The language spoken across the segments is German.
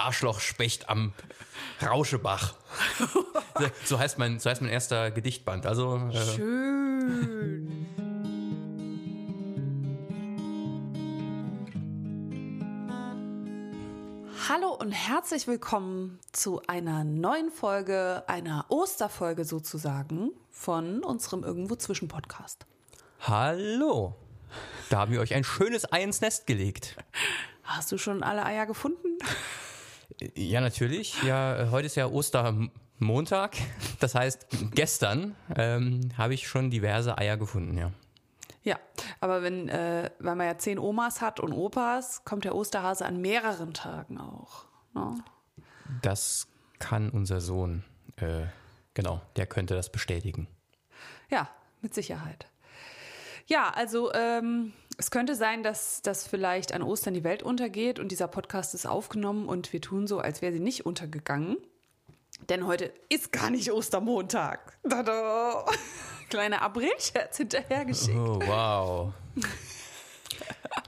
Arschlochspecht am Rauschebach. so, heißt mein, so heißt mein erster Gedichtband. Also, äh, Schön. Hallo und herzlich willkommen zu einer neuen Folge, einer Osterfolge sozusagen von unserem Irgendwo Zwischen Podcast. Hallo. Da haben wir euch ein schönes Ei ins Nest gelegt. Hast du schon alle Eier gefunden? Ja, natürlich. Ja, heute ist ja Ostermontag. Das heißt, gestern ähm, habe ich schon diverse Eier gefunden, ja. Ja, aber wenn, äh, weil man ja zehn Omas hat und Opas, kommt der Osterhase an mehreren Tagen auch. Ne? Das kann unser Sohn, äh, genau, der könnte das bestätigen. Ja, mit Sicherheit. Ja, also ähm, es könnte sein, dass, dass vielleicht an Ostern die Welt untergeht und dieser Podcast ist aufgenommen und wir tun so, als wäre sie nicht untergegangen. Denn heute ist gar nicht Ostermontag. Tada! Kleiner Aprilscherz hinterhergeschickt. Oh, wow.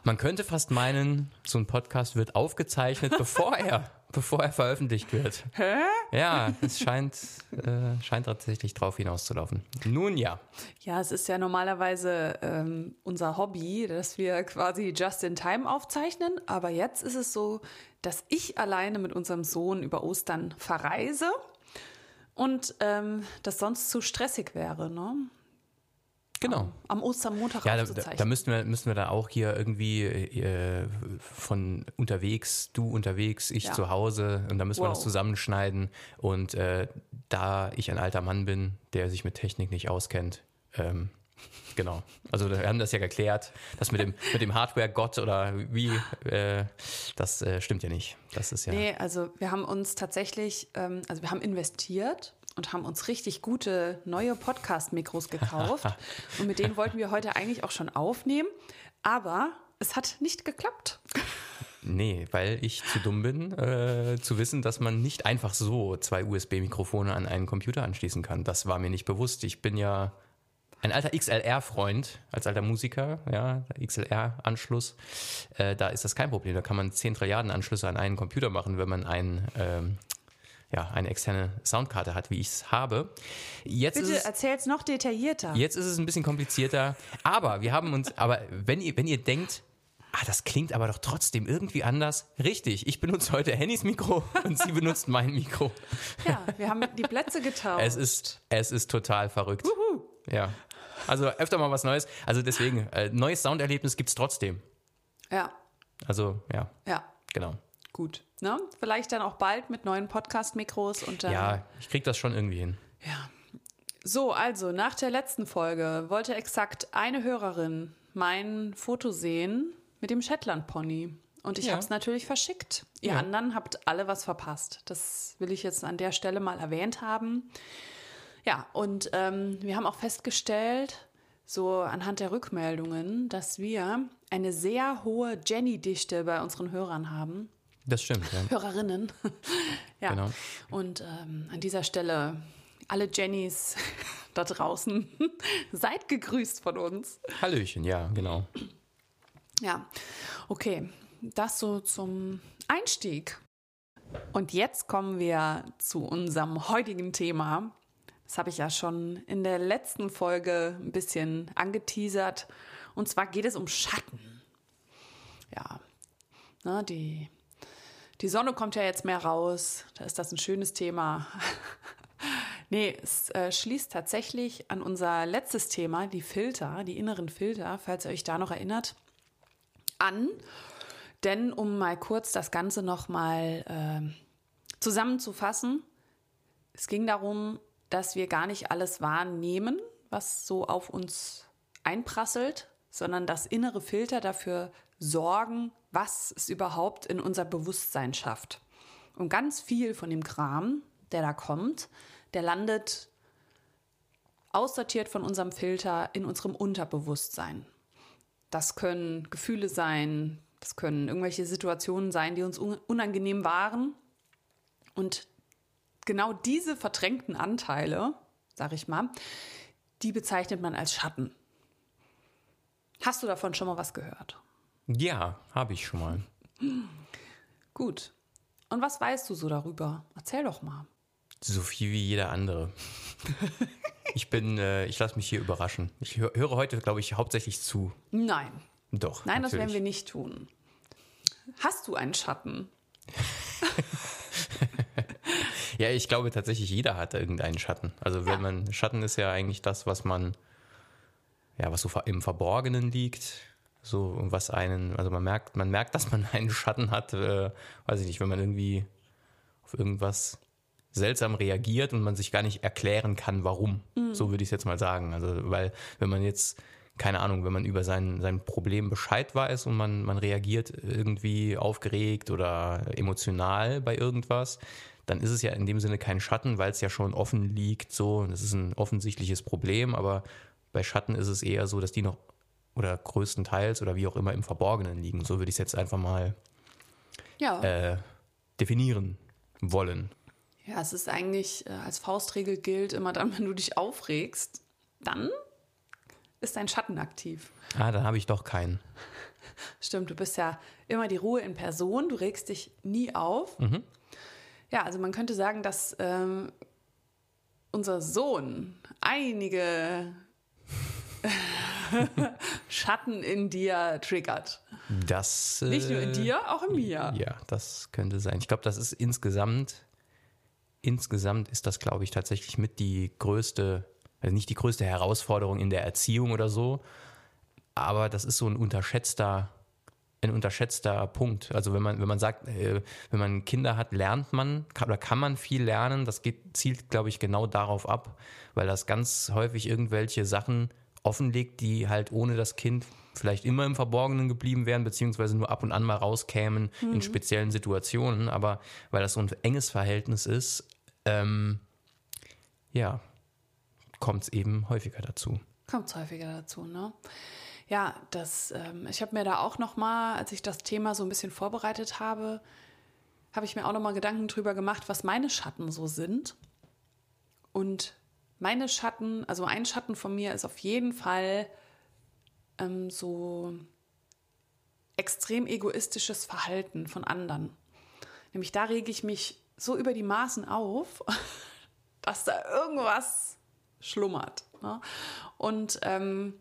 Man könnte fast meinen, so ein Podcast wird aufgezeichnet, bevor er bevor er veröffentlicht wird. Hä? Ja, es scheint, äh, scheint tatsächlich drauf hinauszulaufen. Nun ja. Ja, es ist ja normalerweise ähm, unser Hobby, dass wir quasi just in time aufzeichnen. Aber jetzt ist es so, dass ich alleine mit unserem Sohn über Ostern verreise und ähm, das sonst zu stressig wäre. Ne? Genau. Am Ostermontag ja, da, da, müssten wir, müssten wir da auch hier irgendwie äh, von unterwegs, du unterwegs, ich ja. zu Hause und da müssen wow. wir das zusammenschneiden. Und äh, da ich ein alter Mann bin, der sich mit Technik nicht auskennt, ähm, Genau. Also wir haben das ja geklärt, das mit dem, mit dem Hardware-Gott oder wie, äh, das äh, stimmt ja nicht. Das ist ja. Nee, also wir haben uns tatsächlich, ähm, also wir haben investiert und haben uns richtig gute neue Podcast-Mikros gekauft. und mit denen wollten wir heute eigentlich auch schon aufnehmen. Aber es hat nicht geklappt. Nee, weil ich zu dumm bin, äh, zu wissen, dass man nicht einfach so zwei USB-Mikrofone an einen Computer anschließen kann. Das war mir nicht bewusst. Ich bin ja ein alter XLR-Freund, als alter Musiker, ja, XLR-Anschluss. Äh, da ist das kein Problem. Da kann man 10 Trilliarden Anschlüsse an einen Computer machen, wenn man einen ähm, ja, eine externe Soundkarte hat, wie ich es habe. Jetzt Bitte es, erzähl's noch detaillierter. Jetzt ist es ein bisschen komplizierter, aber wir haben uns, aber wenn ihr, wenn ihr denkt, ah, das klingt aber doch trotzdem irgendwie anders, richtig, ich benutze heute Hennys Mikro und sie benutzt mein Mikro. Ja, wir haben die Plätze getauscht. Es ist, es ist total verrückt. Uhu. Ja. Also öfter mal was Neues. Also deswegen, äh, neues Sounderlebnis gibt es trotzdem. Ja. Also, ja. Ja. Genau. Gut. Ne? Vielleicht dann auch bald mit neuen Podcast-Mikros und dann. Ja, ich krieg das schon irgendwie hin. Ja. So, also nach der letzten Folge wollte exakt eine Hörerin mein Foto sehen mit dem Shetland-Pony. Und ich ja. habe es natürlich verschickt. Ihr ja. anderen habt alle was verpasst. Das will ich jetzt an der Stelle mal erwähnt haben. Ja, und ähm, wir haben auch festgestellt, so anhand der Rückmeldungen, dass wir eine sehr hohe Jenny-Dichte bei unseren Hörern haben. Das stimmt, ja. Hörerinnen. ja. Genau. Und ähm, an dieser Stelle alle Jennys da draußen, seid gegrüßt von uns. Hallöchen, ja, genau. Ja, okay. Das so zum Einstieg. Und jetzt kommen wir zu unserem heutigen Thema. Das habe ich ja schon in der letzten Folge ein bisschen angeteasert. Und zwar geht es um Schatten. Ja, ne, die die Sonne kommt ja jetzt mehr raus, da ist das ein schönes Thema. nee, es äh, schließt tatsächlich an unser letztes Thema, die Filter, die inneren Filter, falls ihr euch da noch erinnert, an. Denn um mal kurz das Ganze nochmal äh, zusammenzufassen, es ging darum, dass wir gar nicht alles wahrnehmen, was so auf uns einprasselt, sondern dass innere Filter dafür sorgen, was es überhaupt in unser Bewusstsein schafft. Und ganz viel von dem Kram, der da kommt, der landet aussortiert von unserem Filter in unserem Unterbewusstsein. Das können Gefühle sein, das können irgendwelche Situationen sein, die uns unangenehm waren. Und genau diese verdrängten Anteile, sag ich mal, die bezeichnet man als Schatten. Hast du davon schon mal was gehört? Ja, habe ich schon mal. Gut. Und was weißt du so darüber? Erzähl doch mal. So viel wie jeder andere. ich bin, äh, ich lasse mich hier überraschen. Ich hö höre heute, glaube ich, hauptsächlich zu. Nein. Doch. Nein, natürlich. das werden wir nicht tun. Hast du einen Schatten? Ja, ich glaube tatsächlich, jeder hat irgendeinen Schatten. Also wenn Ja. man, Schatten ist ja eigentlich das, was man, ja, was so im Verborgenen liegt. So, was einen, also man merkt, man merkt, dass man einen Schatten hat, äh, weiß ich nicht, wenn man irgendwie auf irgendwas seltsam reagiert und man sich gar nicht erklären kann, warum. So würde ich es jetzt mal sagen. Also, weil, wenn man jetzt, keine Ahnung, wenn man über sein, sein Problem Bescheid weiß und man, man reagiert irgendwie aufgeregt oder emotional bei irgendwas, dann ist es ja in dem Sinne kein Schatten, weil es ja schon offen liegt, so, und es ist ein offensichtliches Problem, aber bei Schatten ist es eher so, dass die noch oder größtenteils oder wie auch immer im Verborgenen liegen. So würde ich es jetzt einfach mal Ja. äh, definieren wollen. Ja, es ist eigentlich äh, als Faustregel gilt immer dann, wenn du dich aufregst, dann ist dein Schatten aktiv. Ah, dann habe ich doch keinen. Stimmt, du bist ja immer die Ruhe in Person, du regst dich nie auf. Ja, also man könnte sagen, dass ähm, unser Sohn einige Schatten in dir triggert. Das. Äh, Nicht nur in dir, auch in mir. Ja, das könnte sein. Ich glaube, das ist insgesamt, insgesamt ist das, glaube ich, tatsächlich mit die größte, also nicht die größte Herausforderung in der Erziehung oder so, aber das ist so ein unterschätzter, ein unterschätzter Punkt. Also wenn man, wenn man sagt, äh, wenn man Kinder hat, lernt man kann, oder kann man viel lernen. Das geht, zielt, glaube ich, genau darauf ab, weil das ganz häufig irgendwelche Sachen offenlegt, die halt ohne das Kind vielleicht immer im Verborgenen geblieben wären, beziehungsweise nur ab und an mal rauskämen in speziellen Situationen. Aber weil das so ein enges Verhältnis ist, ähm, ja, kommt es eben häufiger dazu. Kommt häufiger dazu, ne? Ja, das, ähm, ich habe mir da auch noch mal, als ich das Thema so ein bisschen vorbereitet habe, habe ich mir auch noch mal Gedanken drüber gemacht, was meine Schatten so sind. Und meine Schatten, also ein Schatten von mir ist auf jeden Fall ähm, so extrem egoistisches Verhalten von anderen. Nämlich da rege ich mich so über die Maßen auf, dass da irgendwas schlummert. Ne? Und ähm,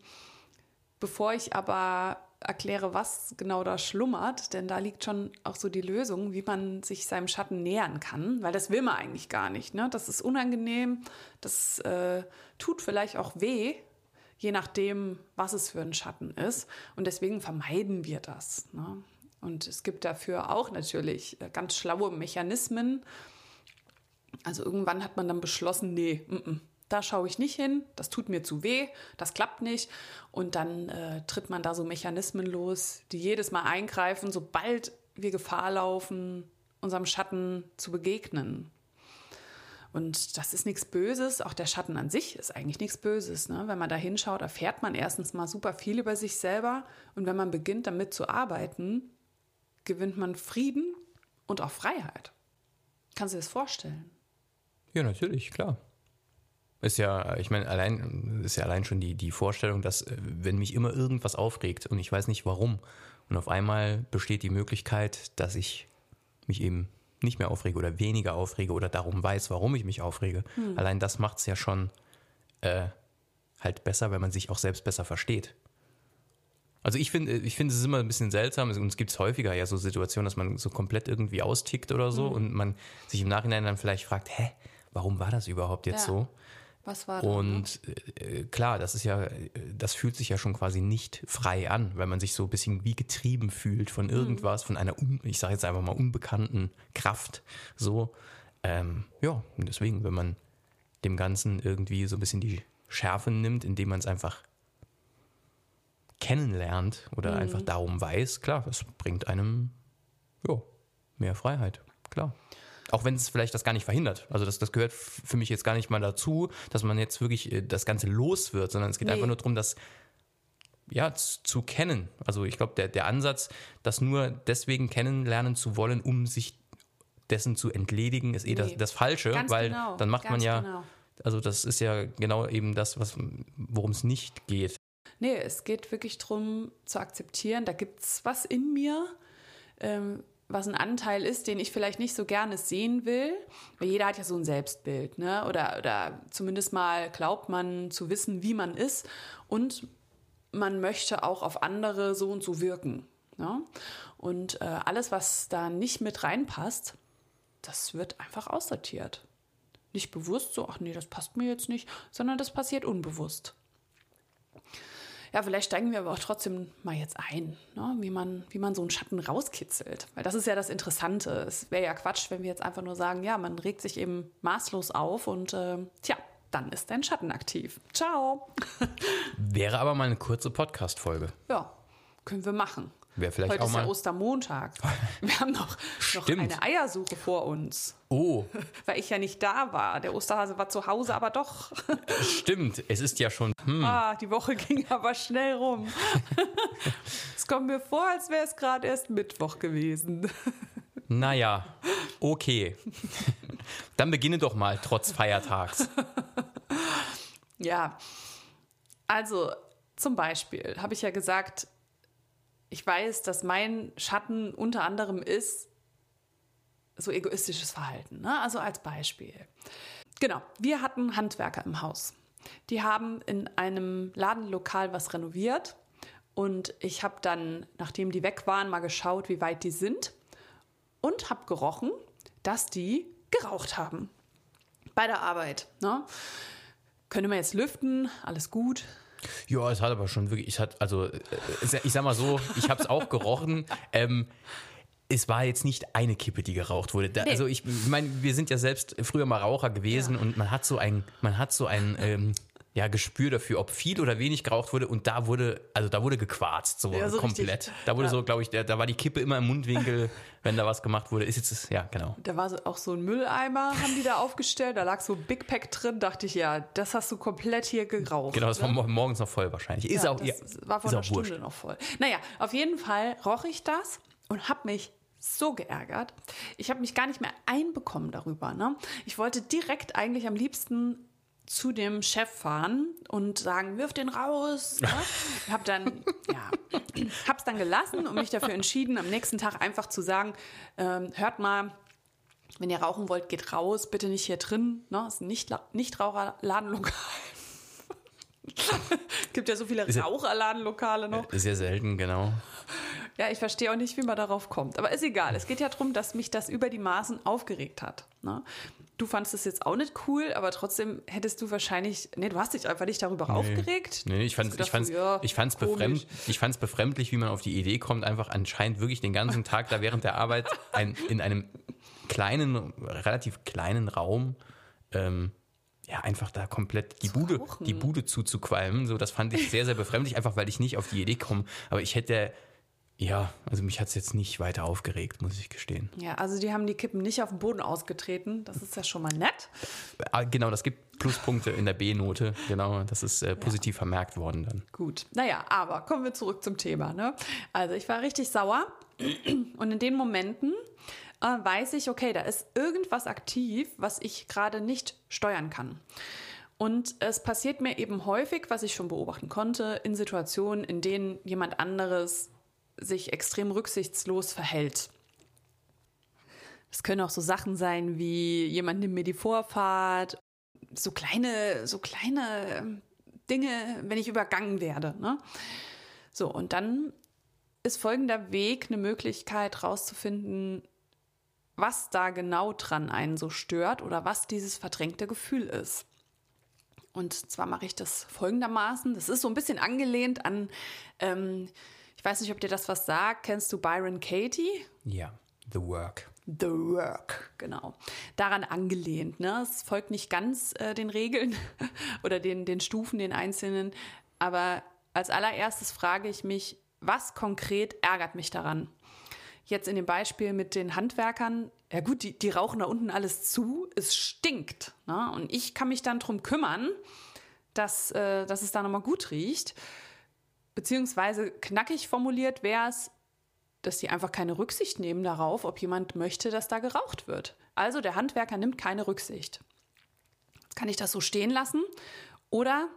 bevor ich aber erkläre, was genau da schlummert, denn da liegt schon auch so die Lösung, wie man sich seinem Schatten nähern kann, weil das will man eigentlich gar nicht. Ne? Das ist unangenehm, das äh, tut vielleicht auch weh, je nachdem, was es für ein Schatten ist. Und deswegen vermeiden wir das. Ne? Und es gibt dafür auch natürlich äh, ganz schlaue Mechanismen. Also irgendwann hat man dann beschlossen, nee, mm -mm, da schaue ich nicht hin, das tut mir zu weh, das klappt nicht. Und dann äh, tritt man da so Mechanismen los, die jedes Mal eingreifen, sobald wir Gefahr laufen, unserem Schatten zu begegnen. Und das ist nichts Böses, auch der Schatten an sich ist eigentlich nichts Böses. Ne? Wenn man da hinschaut, erfährt man erstens mal super viel über sich selber. Und wenn man beginnt, damit zu arbeiten, gewinnt man Frieden und auch Freiheit. Kannst du dir das vorstellen? Ja, natürlich, klar. Ist ja, ich meine, allein, ist ja allein schon die, die Vorstellung, dass, äh, wenn mich immer irgendwas aufregt und ich weiß nicht warum, und auf einmal besteht die Möglichkeit, dass ich mich eben nicht mehr aufrege oder weniger aufrege oder darum weiß, warum ich mich aufrege. Allein das macht es ja schon äh, halt besser, wenn man sich auch selbst besser versteht. Also ich finde, ich finde es immer ein bisschen seltsam und es gibt häufiger ja so Situationen, dass man so komplett irgendwie austickt oder so und man sich im Nachhinein dann vielleicht fragt, hä, warum war das überhaupt jetzt Ja. so? Was war da? ne? Und äh, klar, das ist ja, äh, das fühlt sich ja schon quasi nicht frei an, weil man sich so ein bisschen wie getrieben fühlt von irgendwas, von einer, un, ich sage jetzt einfach mal unbekannten Kraft. So, ähm, ja, und deswegen, wenn man dem Ganzen irgendwie so ein bisschen die Schärfe nimmt, indem man es einfach kennenlernt oder einfach darum weiß, klar, das bringt einem ja, mehr Freiheit, klar. Auch wenn es vielleicht das gar nicht verhindert. Also das, das gehört für mich jetzt gar nicht mal dazu, dass man jetzt wirklich äh, das Ganze los wird, sondern es geht Nee. einfach nur darum, das ja, zu kennen. Also ich glaube, der, der Ansatz, das nur deswegen kennenlernen zu wollen, um sich dessen zu entledigen, ist eh das, Nee. das Falsche, Ganz weil genau, dann macht man ja, genau. also das ist ja genau eben das, was worum es nicht geht. Nee, es geht wirklich darum zu akzeptieren, da gibt es was in mir, ähm, was ein Anteil ist, den ich vielleicht nicht so gerne sehen will, weil jeder hat ja so ein Selbstbild, ne? Oder, oder zumindest mal glaubt man zu wissen, wie man ist und man möchte auch auf andere so und so wirken. Ne? Und äh, alles, was da nicht mit reinpasst, das wird einfach aussortiert. Nicht bewusst so, ach nee, das passt mir jetzt nicht, sondern das passiert unbewusst. Ja, vielleicht steigen wir aber auch trotzdem mal jetzt ein, ne? wie, man, wie man so einen Schatten rauskitzelt. Weil das ist ja das Interessante. Es wäre ja Quatsch, wenn wir jetzt einfach nur sagen, ja, man regt sich eben maßlos auf und äh, tja, dann ist dein Schatten aktiv. Ciao. Wäre aber mal eine kurze Podcast-Folge. Ja, können wir machen. Wäre vielleicht Heute auch ist mal. ja Ostermontag. Wir haben noch, noch eine Eiersuche vor uns, oh, weil ich ja nicht da war. Der Osterhase war zu Hause, aber doch. stimmt. Es ist ja schon. Hm, Ah, die Woche ging aber schnell rum. es kommt mir vor, als wäre es gerade erst Mittwoch gewesen. naja, okay. Dann beginne doch mal, trotz Feiertags. Ja, also zum Beispiel habe ich ja gesagt, ich weiß, dass mein Schatten unter anderem ist so egoistisches Verhalten. Ne? Also als Beispiel. Genau, wir hatten Handwerker im Haus. Die haben in einem Ladenlokal was renoviert und ich habe dann, nachdem die weg waren, mal geschaut, wie weit die sind und habe gerochen, dass die geraucht haben bei der Arbeit. Ne? Können wir jetzt lüften, alles gut. Ja, es hat aber schon wirklich, ich hat, also, äh, ich sag mal so, ich habe es auch gerochen. Ähm, es war jetzt nicht eine Kippe, die geraucht wurde. Da, Nee. Also ich meine, wir sind ja selbst früher mal Raucher gewesen und man hat so ein, man hat so ein ähm, ja, Gespür dafür, ob viel oder wenig geraucht wurde und da wurde, also da wurde gequarzt, so, Ja, so komplett. richtig. Da wurde Ja. so, glaube ich, da, da war die Kippe immer im Mundwinkel, wenn da was gemacht wurde. Ist jetzt, ja, genau. Da war so, auch so ein Mülleimer, haben die da aufgestellt. Da lag so ein Big Pack drin. Dachte ich, ja, das hast du komplett hier geraucht. Genau, das war ne? mor- morgens noch voll wahrscheinlich. Ist ja, auch, ja, war vor ist einer Stunde wurscht. noch voll. Naja, auf jeden Fall roch ich das und habe mich so geärgert. Ich habe mich gar nicht mehr einbekommen darüber. Ne? Ich wollte direkt eigentlich am liebsten zu dem Chef fahren und sagen, wirf den raus. Ne? Hab dann, ja, hab's dann gelassen und mich dafür entschieden, am nächsten Tag einfach zu sagen, ähm, hört mal, wenn ihr rauchen wollt, geht raus, bitte nicht hier drin. Ne? Das ist ein nicht, Nichtraucherladenlokal. Gibt ja so viele ja- Raucherladenlokale noch. Ist ja selten, genau. Ja, ich verstehe auch nicht, wie man darauf kommt. Aber ist egal. Es geht ja darum, dass mich das über die Maßen aufgeregt hat. Ne? Du fandest es jetzt auch nicht cool, aber trotzdem hättest du wahrscheinlich. Nee, du hast dich einfach nicht darüber aufgeregt. Nee, ich du ich fand's, ja, ich fand's, befremd, ich fand's befremdlich, wie man auf die Idee kommt, einfach anscheinend wirklich den ganzen Tag da während der Arbeit ein, in einem kleinen, relativ kleinen Raum, ähm, ja, einfach da komplett die Bude, rauchen. die Bude zuzuqualmen. So, das fand ich sehr, sehr befremdlich, einfach weil ich nicht auf die Idee komme. Aber ich hätte, ja, also mich hat's jetzt nicht weiter aufgeregt, muss ich gestehen. Ja, also die haben die Kippen nicht auf den Boden ausgetreten. Das ist ja schon mal nett. Ah, genau, das gibt Pluspunkte in der B-Note. Genau, das ist äh, positiv vermerkt worden dann. Gut. Naja, aber kommen wir zurück zum Thema. Ne? Also ich war richtig sauer und in den Momenten äh, weiß ich, okay, da ist irgendwas aktiv, was ich gerade nicht steuern kann. Und es passiert mir eben häufig, was ich schon beobachten konnte, in Situationen, in denen jemand anderes sich extrem rücksichtslos verhält. Es können auch so Sachen sein wie jemand nimmt mir die Vorfahrt, so kleine, so kleine ähm, Dinge, wenn ich übergangen werde. Ne? So, und dann ist folgender Weg eine Möglichkeit rauszufinden, was da genau dran einen so stört oder was dieses verdrängte Gefühl ist. Und zwar mache ich das folgendermaßen. Das ist so ein bisschen angelehnt an, ähm, ich weiß nicht, ob dir das was sagt. Kennst du Byron Katie? Ja, The Work. The Work, genau. Daran angelehnt. Ne? Es folgt nicht ganz äh, den Regeln oder den, den Stufen, den einzelnen. Aber als allererstes frage ich mich, was konkret ärgert mich daran? Jetzt in dem Beispiel mit den Handwerkern, ja gut, die, die rauchen da unten alles zu, es stinkt. Ne? Und ich kann mich dann darum kümmern, dass, äh, dass es da nochmal gut riecht. Beziehungsweise knackig formuliert wäre es, dass die einfach keine Rücksicht nehmen darauf, ob jemand möchte, dass da geraucht wird. Also der Handwerker nimmt keine Rücksicht. Kann ich das so stehen lassen oder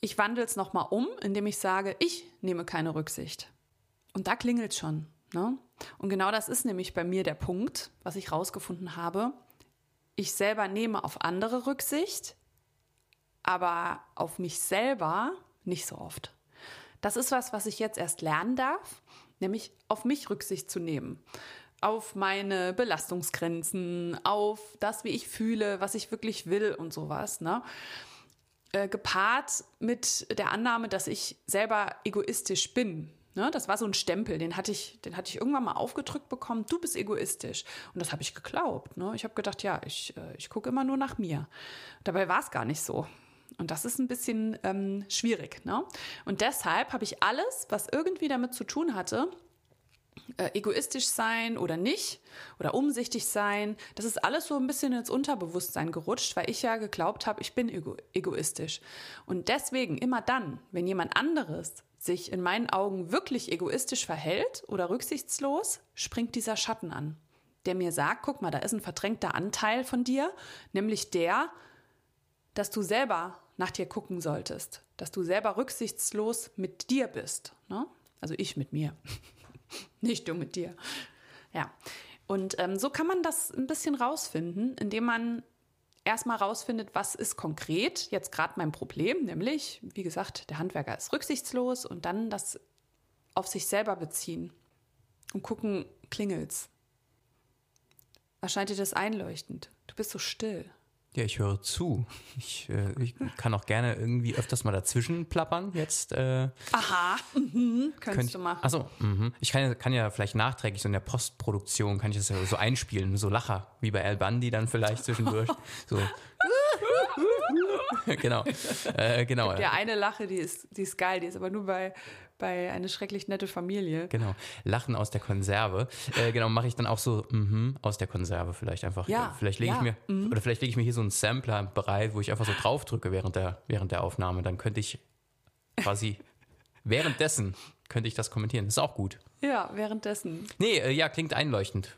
ich wandle es nochmal um, indem ich sage, ich nehme keine Rücksicht. Und da klingelt schon. Ne? Und genau das ist nämlich bei mir der Punkt, was ich rausgefunden habe. Ich selber nehme auf andere Rücksicht, aber auf mich selber nicht so oft. Das ist was, was ich jetzt erst lernen darf, nämlich auf mich Rücksicht zu nehmen. Auf meine Belastungsgrenzen, auf das, wie ich fühle, was ich wirklich will und sowas. Ne? Äh, gepaart mit der Annahme, dass ich selber egoistisch bin. Ne? Das war so ein Stempel, den hatte ich, den hatte ich irgendwann mal aufgedrückt bekommen. Du bist egoistisch. Und das habe ich geglaubt. Ne? Ich habe gedacht, ja, ich, äh, ich gucke immer nur nach mir. Dabei war es gar nicht so. Und das ist ein bisschen ähm, schwierig. Ne? Und deshalb habe ich alles, was irgendwie damit zu tun hatte, äh, egoistisch sein oder nicht oder umsichtig sein, das ist alles so ein bisschen ins Unterbewusstsein gerutscht, weil ich ja geglaubt habe, ich bin ego egoistisch. Und deswegen immer dann, wenn jemand anderes sich in meinen Augen wirklich egoistisch verhält oder rücksichtslos, springt dieser Schatten an, der mir sagt, guck mal, da ist ein verdrängter Anteil von dir, nämlich der, dass du selber nach dir gucken solltest, dass du selber rücksichtslos mit dir bist. Ne? Also ich mit mir, nicht du mit dir. Ja, und ähm, so kann man das ein bisschen rausfinden, indem man erstmal rausfindet, was ist konkret jetzt gerade mein Problem, nämlich, wie gesagt, der Handwerker ist rücksichtslos und dann das auf sich selber beziehen und gucken, klingelt's. Erscheint dir das einleuchtend? Du bist so still. Ja, ich höre zu. Ich, äh, ich, kann auch gerne irgendwie öfters mal dazwischen plappern jetzt. Äh, Aha, mhm. könntest ich, du machen. Achso, mhm. ich kann ja, kann ja vielleicht nachträglich so in der Postproduktion kann ich das ja so einspielen, so Lacher, wie bei Al Bundy dann vielleicht zwischendurch. so. genau. Äh, genau. Der eine Lache, die ist, die ist geil, die ist aber nur bei bei eine schrecklich nette Familie. Genau. Lachen aus der Konserve. Äh, genau, mache ich dann auch so mhm, aus der Konserve vielleicht einfach. Ja, vielleicht lege ja, ich mir mhm. oder vielleicht lege ich mir hier so einen Sampler bereit, wo ich einfach so draufdrücke während der während der Aufnahme. Dann könnte ich quasi währenddessen könnte ich das kommentieren. Das ist auch gut. Ja, währenddessen. Nee, äh, ja, klingt einleuchtend.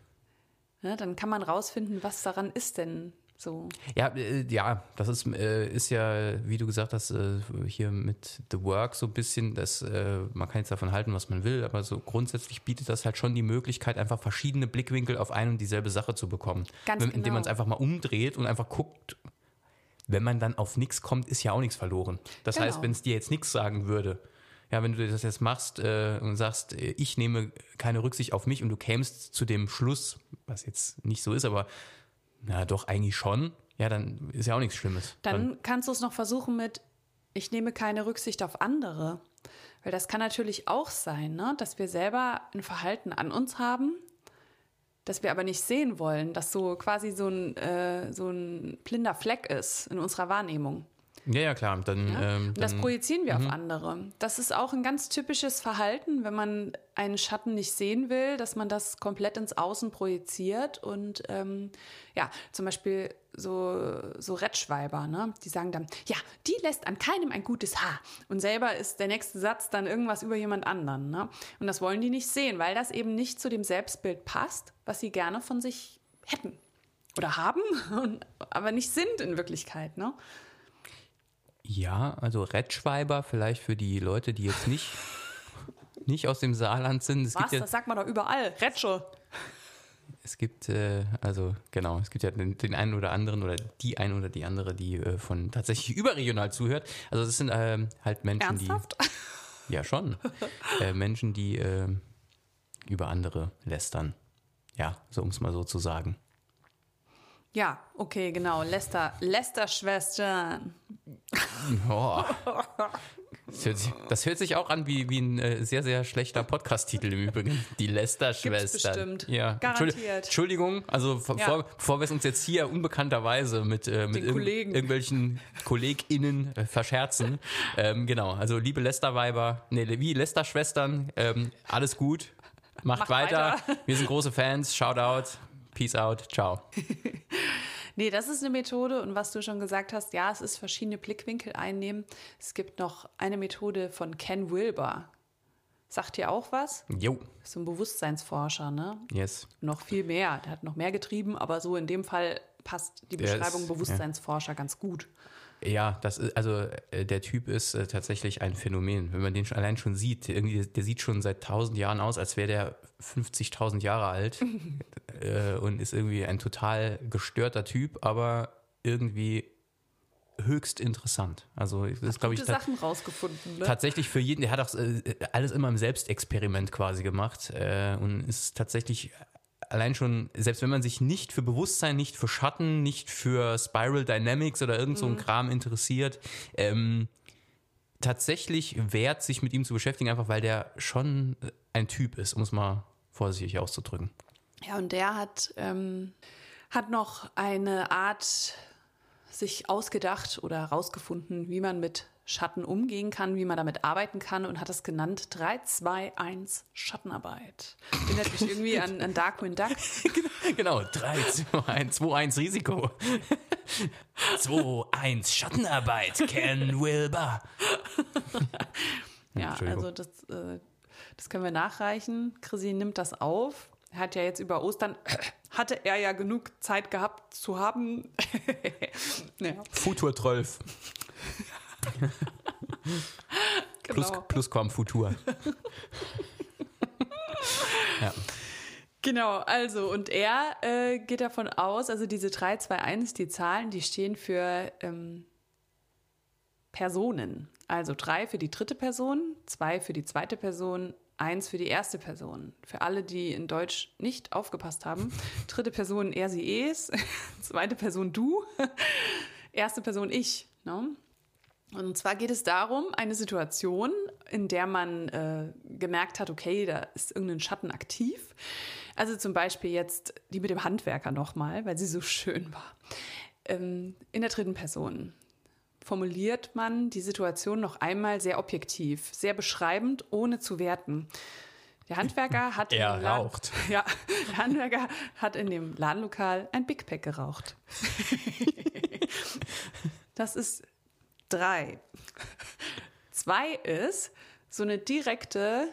Ja, dann kann man rausfinden, was daran ist denn so. Ja, äh, ja, das ist, äh, ist ja, wie du gesagt hast, äh, hier mit The Work so ein bisschen, dass äh, man kann jetzt davon halten, was man will, aber so grundsätzlich bietet das halt schon die Möglichkeit, einfach verschiedene Blickwinkel auf ein und dieselbe Sache zu bekommen. Ganz Indem genau. man es einfach mal umdreht und einfach guckt, wenn man dann auf nichts kommt, ist ja auch nichts verloren. Das Genau. heißt, wenn es dir jetzt nichts sagen würde, ja, wenn du das jetzt machst äh, und sagst, äh, ich nehme keine Rücksicht auf mich und du kämst zu dem Schluss, was jetzt nicht so ist, aber na doch eigentlich schon, ja, dann ist ja auch nichts Schlimmes. Dann kannst du es noch versuchen mit, ich nehme keine Rücksicht auf andere. Weil das kann natürlich auch sein, ne? dass wir selber ein Verhalten an uns haben, das wir aber nicht sehen wollen, das so quasi so ein, äh, so ein blinder Fleck ist in unserer Wahrnehmung. Ja, ja, klar. Dann, Ja? ähm, das dann, projizieren wir auf andere. Das ist auch ein ganz typisches Verhalten, wenn man einen Schatten nicht sehen will, dass man das komplett ins Außen projiziert. Und ähm, ja, zum Beispiel so, so Rettschweiber, ne? die sagen dann, ja, die lässt an keinem ein gutes Haar. Und selber ist der nächste Satz dann irgendwas über jemand anderen. Ne? Und das wollen die nicht sehen, weil das eben nicht zu dem Selbstbild passt, was sie gerne von sich hätten. Oder haben, aber nicht sind in Wirklichkeit. Ne? Ja, also Rettschweiber vielleicht für die Leute, die jetzt nicht, nicht aus dem Saarland sind. Es Was? gibt ja, Das sagt man doch überall. Retsche. es gibt, äh, also genau, es gibt ja den, den einen oder anderen oder die eine oder die andere, die äh, von tatsächlich überregional zuhört. Also es sind ähm, halt Menschen, Ernsthaft? die, ja schon, äh, Menschen, die äh, über andere lästern. Ja, so um es mal so zu sagen. Ja, okay, genau. Lester, Lester-Schwestern. Oh. Das, hört sich, das hört sich auch an wie, wie ein äh, sehr, sehr schlechter Podcast-Titel im Übrigen. Die Lester-Schwestern. bestimmt. Ja. Garantiert. Entschuldi- Entschuldigung, also Ja. vor, bevor wir es uns jetzt hier unbekannterweise mit, äh, mit Kollegen. irgendwelchen KollegInnen äh, verscherzen. ähm, genau, also liebe Lester-Weiber, nee, wie Lester-Schwestern, ähm, alles gut. Macht, Macht weiter. weiter. Wir sind große Fans. Shout out. Peace out. Ciao. Nee, das ist eine Methode und was du schon gesagt hast, ja, es ist verschiedene Blickwinkel einnehmen. Es gibt noch eine Methode von Ken Wilber. Sagt dir auch was? Jo. Ist so ein Bewusstseinsforscher, ne? Yes. Noch viel mehr. Der hat noch mehr getrieben, aber so in dem Fall passt die Der ist- Beschreibung Bewusstseinsforscher ganz gut. Ja, das ist, also äh, der Typ ist äh, tatsächlich ein Phänomen. Wenn man den schon, allein schon sieht, irgendwie, der sieht schon seit tausend Jahren aus, als wäre der 50.000 Jahre alt äh, und ist irgendwie ein total gestörter Typ, aber irgendwie höchst interessant. Also das ist, glaube ich, Sachen rausgefunden. Ne? tatsächlich für jeden, der hat auch äh, alles immer im Selbstexperiment quasi gemacht äh, und ist tatsächlich allein schon, selbst wenn man sich nicht für Bewusstsein, nicht für Schatten, nicht für Spiral Dynamics oder irgend so ein Kram interessiert, ähm, tatsächlich wert, sich mit ihm zu beschäftigen, einfach weil der schon ein Typ ist, um es mal vorsichtig auszudrücken. Ja, und der hat, ähm, hat noch eine Art sich ausgedacht oder herausgefunden, wie man mit Schatten umgehen kann, wie man damit arbeiten kann und hat das genannt 3, 2, 1 Schattenarbeit. Erinnert mich irgendwie an, an Darkwing Duck. Genau, 3, 2, 1, 2, 1 Risiko. 2, 1 Schattenarbeit, Ken Wilber. Ja, also das, äh, das können wir nachreichen. Chrissy nimmt das auf. Er hat ja jetzt über Ostern, hatte er ja genug Zeit gehabt zu haben. ja, Futur 12. Plus, genau. Plusquam Futur. ja. Genau, also und er äh, geht davon aus, also diese 3, 2, 1, die Zahlen, die stehen für ähm, Personen. Also drei für die dritte Person, zwei für die zweite Person, eins für die erste Person. Für alle, die in Deutsch nicht aufgepasst haben. Dritte Person er, sie, es. Zweite Person du. Erste Person ich. Ne? Und zwar geht es darum, eine Situation, in der man äh, gemerkt hat, okay, da ist irgendein Schatten aktiv. Also zum Beispiel jetzt die mit dem Handwerker nochmal, weil sie so schön war. Ähm, in der dritten Person formuliert man die Situation noch einmal sehr objektiv, sehr beschreibend, ohne zu werten. Der Handwerker hat Er in dem Laden- raucht. Ja, der Handwerker hat in dem Ladenlokal ein Big Pack geraucht. das ist drei. Zwei ist so eine direkte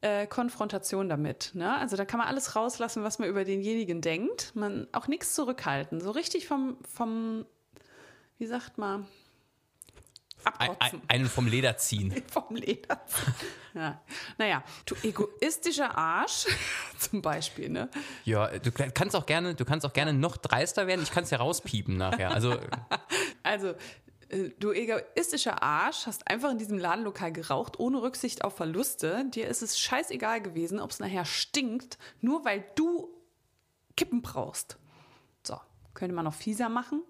äh, Konfrontation damit. Ne? Also da kann man alles rauslassen, was man über denjenigen denkt. Man auch nichts zurückhalten. So richtig vom, vom wie sagt man, abkotzen. ein, einen vom Leder ziehen. vom Leder. ja. Naja, du egoistischer Arsch, zum Beispiel, ne? Ja, du kannst auch gerne, du kannst auch gerne noch dreister werden. Ich kann es ja rauspiepen nachher. Also Also, du egoistischer Arsch hast einfach in diesem Ladenlokal geraucht, ohne Rücksicht auf Verluste. Dir ist es scheißegal gewesen, ob es nachher stinkt, nur weil du Kippen brauchst. So, könnte man noch fieser machen.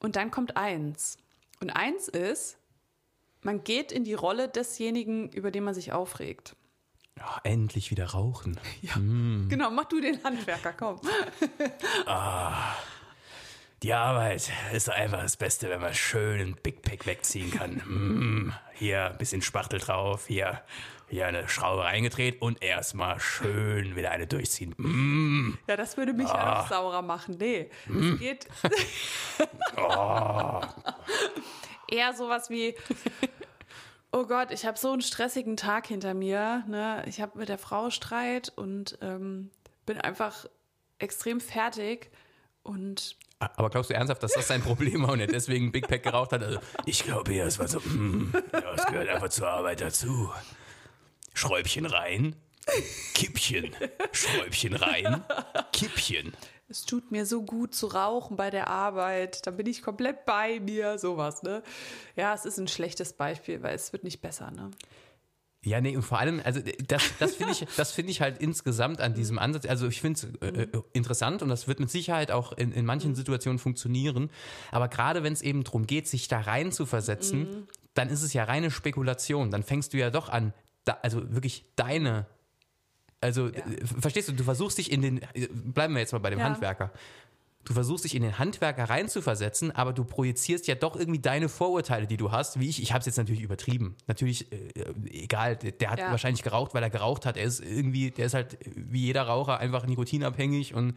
Und dann kommt eins. Und eins ist, man geht in die Rolle desjenigen, über den man sich aufregt. ja, endlich wieder rauchen. Genau, mach du den Handwerker, komm. Die Arbeit ist einfach das Beste, wenn man schön einen Big Pack wegziehen kann. Mm, hier ein bisschen Spachtel drauf, hier, hier eine Schraube reingedreht und erstmal schön wieder eine durchziehen. Mm, Ja, das würde mich ja noch saurer machen. Nee, es geht eher sowas wie, oh Gott, ich habe so einen stressigen Tag hinter mir. Ne? Ich habe mit der Frau Streit und ähm, bin einfach extrem fertig. Und Aber glaubst du ernsthaft, dass das sein Problem war und er deswegen Big Pack geraucht hat? Also, ich glaube eher, es war so, mm, ja, es gehört einfach zur Arbeit dazu. Schräubchen rein, Kippchen, Schräubchen rein, Kippchen. es tut mir so gut zu rauchen bei der Arbeit. Da bin ich komplett bei mir, sowas. Ne? Ja, es ist ein schlechtes Beispiel, weil es wird nicht besser. Ne? Ja, nee, und vor allem, also das, das finde ich, das finde ich halt insgesamt an diesem Ansatz, also ich finde es äh, äh, interessant und das wird mit Sicherheit auch in, in manchen Situationen funktionieren, aber gerade wenn es eben darum geht, sich da rein zu versetzen, dann ist es ja reine Spekulation, dann fängst du ja doch an, da, also wirklich deine, also äh, verstehst du, du versuchst dich in den, äh, bleiben wir jetzt mal bei dem Ja. Handwerker, du versuchst dich in den Handwerker reinzuversetzen, aber du projizierst ja doch irgendwie deine Vorurteile, die du hast, wie ich. Ich habe es jetzt natürlich übertrieben. Natürlich, äh, egal, der, hat Ja. wahrscheinlich geraucht, weil er geraucht hat. Er ist irgendwie, der ist halt wie jeder Raucher einfach nikotinabhängig und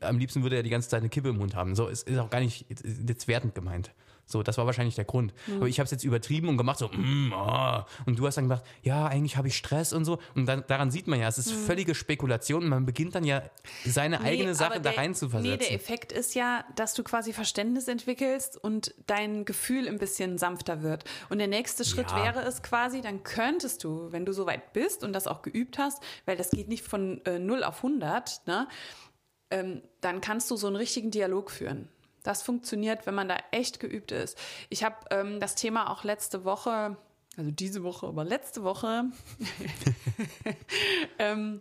am liebsten würde er die ganze Zeit eine Kippe im Mund haben. So, es ist auch gar nicht jetzt wertend gemeint. So, das war wahrscheinlich der Grund. Mhm. Aber ich habe es jetzt übertrieben und gemacht so, mm, oh. und du hast dann gedacht, ja, eigentlich habe ich Stress und so. Und dann, daran sieht man ja, es ist mhm. völlige Spekulation. Man beginnt dann ja seine nee, eigene Sache der, da rein zu versetzen. Nee, der Effekt ist ja, dass du quasi Verständnis entwickelst und dein Gefühl ein bisschen sanfter wird. Und der nächste Schritt ja. wäre es quasi, dann könntest du, wenn du soweit bist und das auch geübt hast, weil das geht nicht von äh, 0 auf 100, ne? Ähm, dann kannst du so einen richtigen Dialog führen. Das funktioniert, wenn man da echt geübt ist. Ich habe ähm, das Thema auch letzte Woche, also diese Woche, aber letzte Woche ähm,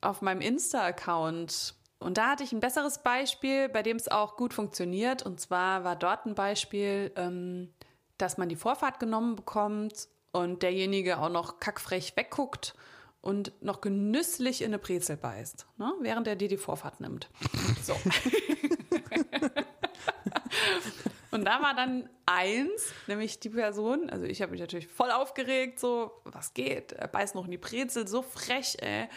auf meinem Insta-Account. Und da hatte ich ein besseres Beispiel, bei dem es auch gut funktioniert. Und zwar war dort ein Beispiel, ähm, dass man die Vorfahrt genommen bekommt und derjenige auch noch kackfrech wegguckt und noch genüsslich in eine Brezel beißt, ne? während er dir die Vorfahrt nimmt. So. Und da war dann eins, nämlich die Person, also ich habe mich natürlich voll aufgeregt, so, was geht? Beißt noch in die Brezel, so frech, ey.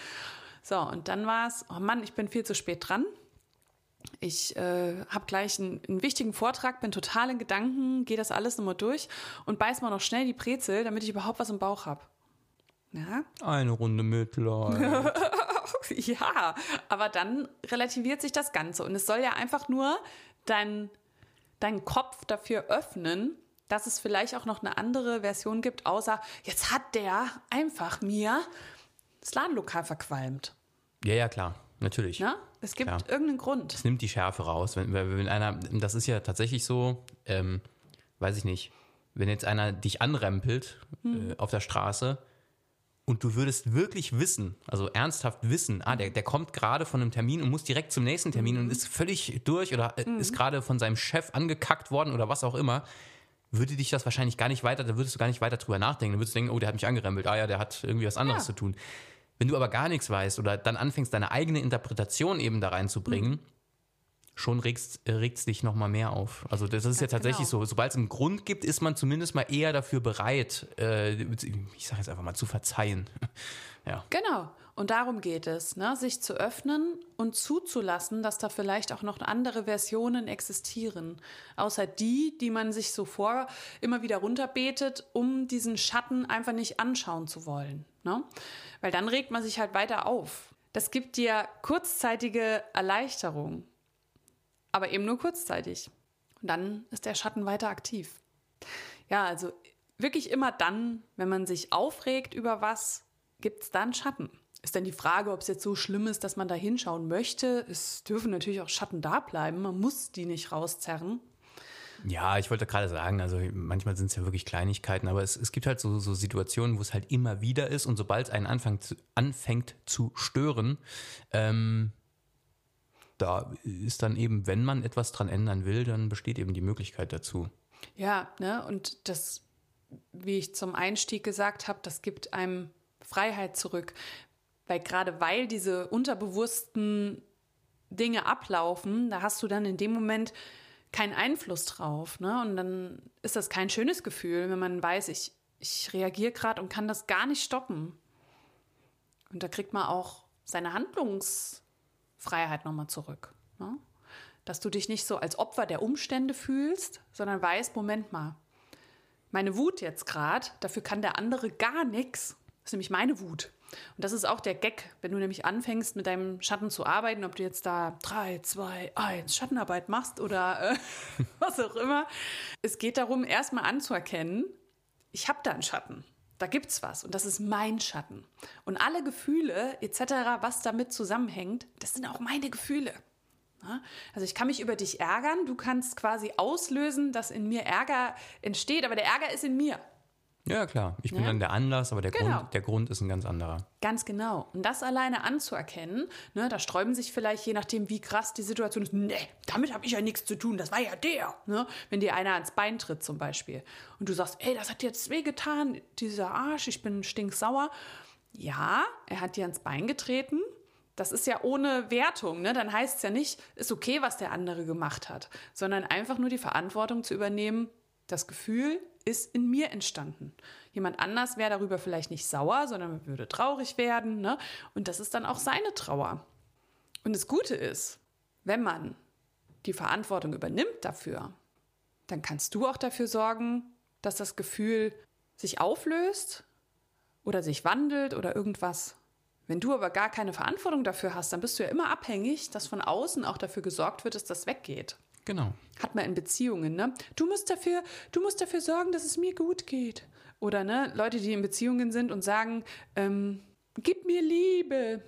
So, und dann war es, oh Mann, ich bin viel zu spät dran. Ich äh, habe gleich einen, einen, wichtigen Vortrag, bin total in Gedanken, gehe das alles nochmal durch und beiß mal noch schnell die Brezel, damit ich überhaupt was im Bauch habe. Ja? Eine Runde Mitleid. ja, aber dann relativiert sich das Ganze und es soll ja einfach nur dein deinen Kopf dafür öffnen, dass es vielleicht auch noch eine andere Version gibt, außer jetzt hat der einfach mir das Ladenlokal verqualmt. Ja, ja, klar, natürlich. Na? Es gibt klar. irgendeinen Grund. Es nimmt die Schärfe raus. Wenn, wenn einer, das ist ja tatsächlich so, ähm, weiß ich nicht, wenn jetzt einer dich anrempelt hm. äh, auf der Straße, und du würdest wirklich wissen, also ernsthaft wissen, ah, der, der kommt gerade von einem Termin und muss direkt zum nächsten Termin mhm. und ist völlig durch oder äh, mhm. ist gerade von seinem Chef angekackt worden oder was auch immer, würde dich das wahrscheinlich gar nicht weiter, da würdest du gar nicht weiter drüber nachdenken. Dann würdest du denken, oh, der hat mich angerempelt, ah ja, der hat irgendwie was anderes ja. zu tun. Wenn du aber gar nichts weißt oder dann anfängst, deine eigene Interpretation eben da reinzubringen, mhm schon regt es dich noch mal mehr auf. Also das ist Ganz ja tatsächlich genau. so. Sobald es einen Grund gibt, ist man zumindest mal eher dafür bereit, äh, ich sage jetzt einfach mal, zu verzeihen. ja. Genau. Und darum geht es, ne? sich zu öffnen und zuzulassen, dass da vielleicht auch noch andere Versionen existieren, außer die, die man sich so vor immer wieder runterbetet, um diesen Schatten einfach nicht anschauen zu wollen. Ne? Weil dann regt man sich halt weiter auf. Das gibt dir kurzzeitige Erleichterung aber eben nur kurzzeitig. Und dann ist der Schatten weiter aktiv. Ja, also wirklich immer dann, wenn man sich aufregt über was, gibt es dann Schatten. Ist dann die Frage, ob es jetzt so schlimm ist, dass man da hinschauen möchte. Es dürfen natürlich auch Schatten da bleiben. Man muss die nicht rauszerren. Ja, ich wollte gerade sagen, also manchmal sind es ja wirklich Kleinigkeiten, aber es, es gibt halt so, so Situationen, wo es halt immer wieder ist und sobald es einen anfängt anfängt zu stören, ähm, da ist dann eben, wenn man etwas dran ändern will, dann besteht eben die Möglichkeit dazu. Ja, ne, und das, wie ich zum Einstieg gesagt habe, das gibt einem Freiheit zurück. Weil gerade weil diese unterbewussten Dinge ablaufen, da hast du dann in dem Moment keinen Einfluss drauf. Ne? Und dann ist das kein schönes Gefühl, wenn man weiß, ich, ich reagiere gerade und kann das gar nicht stoppen. Und da kriegt man auch seine Handlungs- Freiheit nochmal zurück. Ne? Dass du dich nicht so als Opfer der Umstände fühlst, sondern weißt, Moment mal, meine Wut jetzt gerade, dafür kann der andere gar nichts. Das ist nämlich meine Wut. Und das ist auch der Gag, wenn du nämlich anfängst, mit deinem Schatten zu arbeiten, ob du jetzt da 3, 2, 1 Schattenarbeit machst oder äh, was auch immer. Es geht darum, erstmal anzuerkennen, ich habe da einen Schatten. Da gibt's was und das ist mein Schatten. Und alle Gefühle etc., was damit zusammenhängt, das sind auch meine Gefühle. Also ich kann mich über dich ärgern, du kannst quasi auslösen, dass in mir Ärger entsteht, aber der Ärger ist in mir. Ja, klar. Ich bin ja? dann der Anlass, aber der, genau. Grund, der Grund ist ein ganz anderer. Ganz genau. Und das alleine anzuerkennen, ne, da sträuben sich vielleicht, je nachdem, wie krass die Situation ist, nee, damit habe ich ja nichts zu tun, das war ja der. Ne? Wenn dir einer ans Bein tritt zum Beispiel und du sagst, ey, das hat jetzt wehgetan, dieser Arsch, ich bin stinksauer. Ja, er hat dir ans Bein getreten, das ist ja ohne Wertung, ne? Dann heißt es ja nicht, ist okay, was der andere gemacht hat, sondern einfach nur die Verantwortung zu übernehmen, das Gefühl, ist in mir entstanden. Jemand anders wäre darüber vielleicht nicht sauer, sondern würde traurig werden. Ne? Und das ist dann auch seine Trauer. Und das Gute ist, wenn man die Verantwortung übernimmt dafür, dann kannst du auch dafür sorgen, dass das Gefühl sich auflöst oder sich wandelt oder irgendwas. Wenn du aber gar keine Verantwortung dafür hast, dann bist du ja immer abhängig, dass von außen auch dafür gesorgt wird, dass das weggeht. Genau. Hat man in Beziehungen, ne? Du musst dafür, du musst dafür sorgen, dass es mir gut geht. Oder ne, Leute, die in Beziehungen sind und sagen, ähm, gib mir Liebe.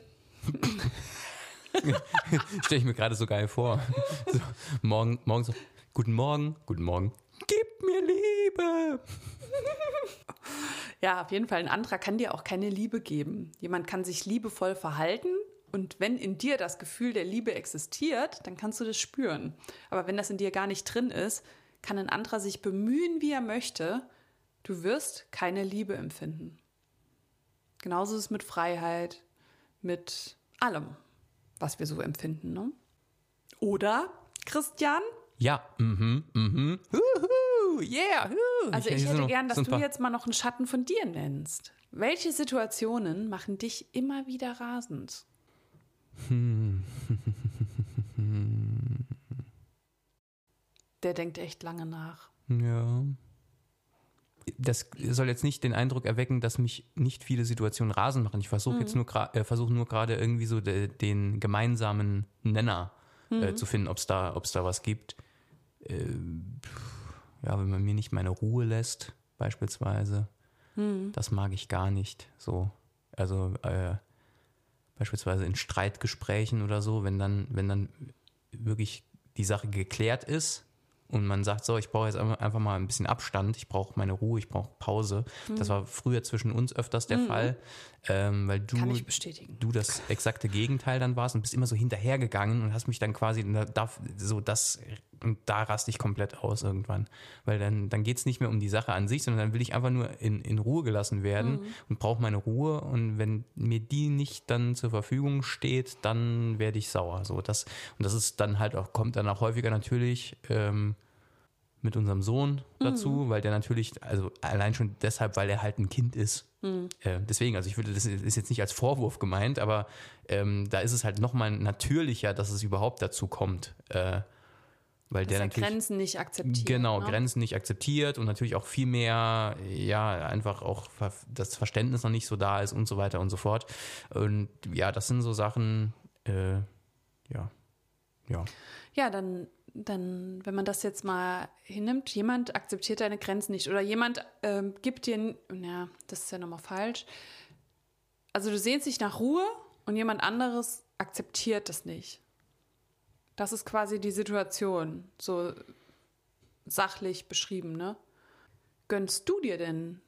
Stelle ich mir gerade so geil vor. So, morgen, morgen so, guten Morgen, guten Morgen. Gib mir Liebe. Ja, auf jeden Fall. Ein anderer kann dir auch keine Liebe geben. Jemand kann sich liebevoll verhalten und wenn in dir das Gefühl der Liebe existiert, dann kannst du das spüren. Aber wenn das in dir gar nicht drin ist, kann ein anderer sich bemühen, wie er möchte. Du wirst keine Liebe empfinden. Genauso ist es mit Freiheit, mit allem, was wir so empfinden. Ne? Oder, Christian? Ja, mhm, mhm. Huhu, yeah, huhu. Also Ich- hätte gern, dass du jetzt mal noch einen Schatten von dir nennst. Welche Situationen machen dich immer wieder rasend? Der denkt echt lange nach. Ja. Das soll jetzt nicht den Eindruck erwecken, dass mich nicht viele Situationen rasend machen. Ich versuche jetzt nur äh, versuche nur gerade irgendwie so de, den gemeinsamen Nenner äh, zu finden, ob es da, ob's da was gibt. Äh, ja, wenn man mir nicht meine Ruhe lässt, beispielsweise, das mag ich gar nicht. So, also äh, beispielsweise in Streitgesprächen oder so, wenn dann, wenn dann wirklich die Sache geklärt ist und man sagt so, ich brauche jetzt einfach mal ein bisschen Abstand, ich brauche meine Ruhe, ich brauche Pause. Das war früher zwischen uns öfters der Fall, ähm, weil du du das exakte Gegenteil dann warst und bist immer so hinterhergegangen und hast mich dann quasi da, so das und da raste ich komplett aus irgendwann, weil dann dann geht's nicht mehr um die Sache an sich, sondern dann will ich einfach nur in, in Ruhe gelassen werden und brauche meine Ruhe und wenn mir die nicht dann zur Verfügung steht, dann werde ich sauer. So das und das ist dann halt auch kommt dann auch häufiger natürlich ähm, mit unserem Sohn dazu, weil der natürlich, also allein schon deshalb, weil er halt ein Kind ist. Äh, deswegen, also ich würde, das ist jetzt nicht als Vorwurf gemeint, aber ähm, da ist es halt nochmal natürlicher, dass es überhaupt dazu kommt. Äh, weil Dass der er natürlich. Grenzen nicht akzeptiert. Genau, ne? Grenzen nicht akzeptiert und natürlich auch viel mehr, ja, einfach auch das Verständnis noch nicht so da ist und so weiter und so fort. Und ja, das sind so Sachen, äh, ja, ja. Ja, dann, dann, wenn man das jetzt mal hinnimmt, jemand akzeptiert deine Grenzen nicht oder jemand ähm, gibt dir, ja, das ist ja nochmal falsch. Also du sehnst dich nach Ruhe und jemand anderes akzeptiert das nicht. Das ist quasi die Situation, so sachlich beschrieben, ne? Gönnst du dir denn